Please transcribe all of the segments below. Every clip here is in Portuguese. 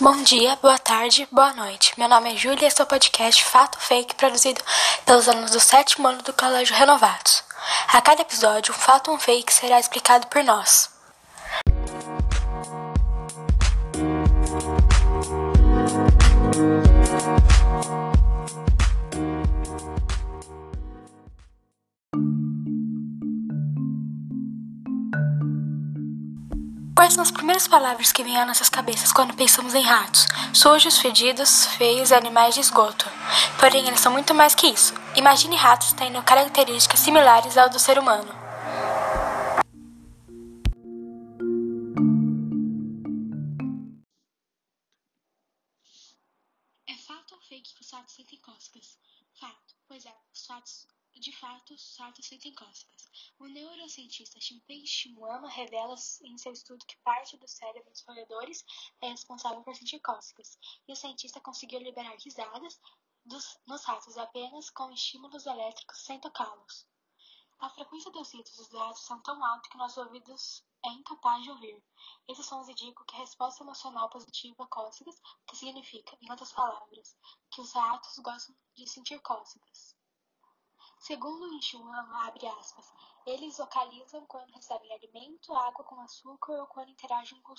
Bom dia, boa tarde, boa noite. Meu nome é Júlia e este é o podcast Fato Fake produzido pelos alunos do sétimo ano do Colégio Renovados. A cada episódio, um fato ou um fake será explicado por nós. Quais são as primeiras palavras que vêm às nossas cabeças quando pensamos em ratos? Sujos, fedidos, feios e animais de esgoto. Porém, eles são muito mais que isso. Imagine ratos tendo características similares ao do ser humano. É fato ou fake que os ratos sentem cócegas? Fato, pois é, os fatos de fato, os ratos sentem cócegas. O neurocientista Shinpei Shimuyama revela em seu estudo que parte do cérebro dos roedores é responsável por sentir cócegas, e o cientista conseguiu liberar risadas dos, nos ratos apenas com estímulos elétricos sem tocá-los. A frequência dos ritos dos ratos são tão alta que nossos ouvidos é incapaz de ouvir. Esses sons indicam que a resposta emocional positiva a cócegas, que significa, em outras palavras, que os ratos gostam de sentir cócegas. Segundo Enxuan, abre aspas, eles localizam quando recebem alimento, água com açúcar ou quando interagem com,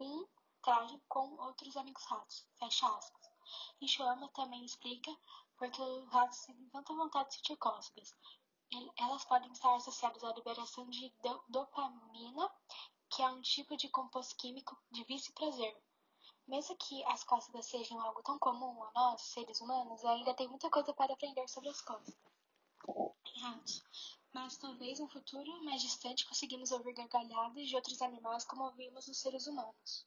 um, com outros amigos ratos. Fecha aspas. Também explica porque os ratos sentem tanta vontade de sentir cócegas. Elas podem estar associadas à liberação de dopamina, que é um tipo de composto químico de vício e prazer. Mesmo que as cócegas sejam algo tão comum a nós, seres humanos, ainda tem muita coisa para aprender sobre as cócegas mas talvez no futuro mais distante conseguimos ouvir gargalhadas de outros animais como ouvimos os seres humanos.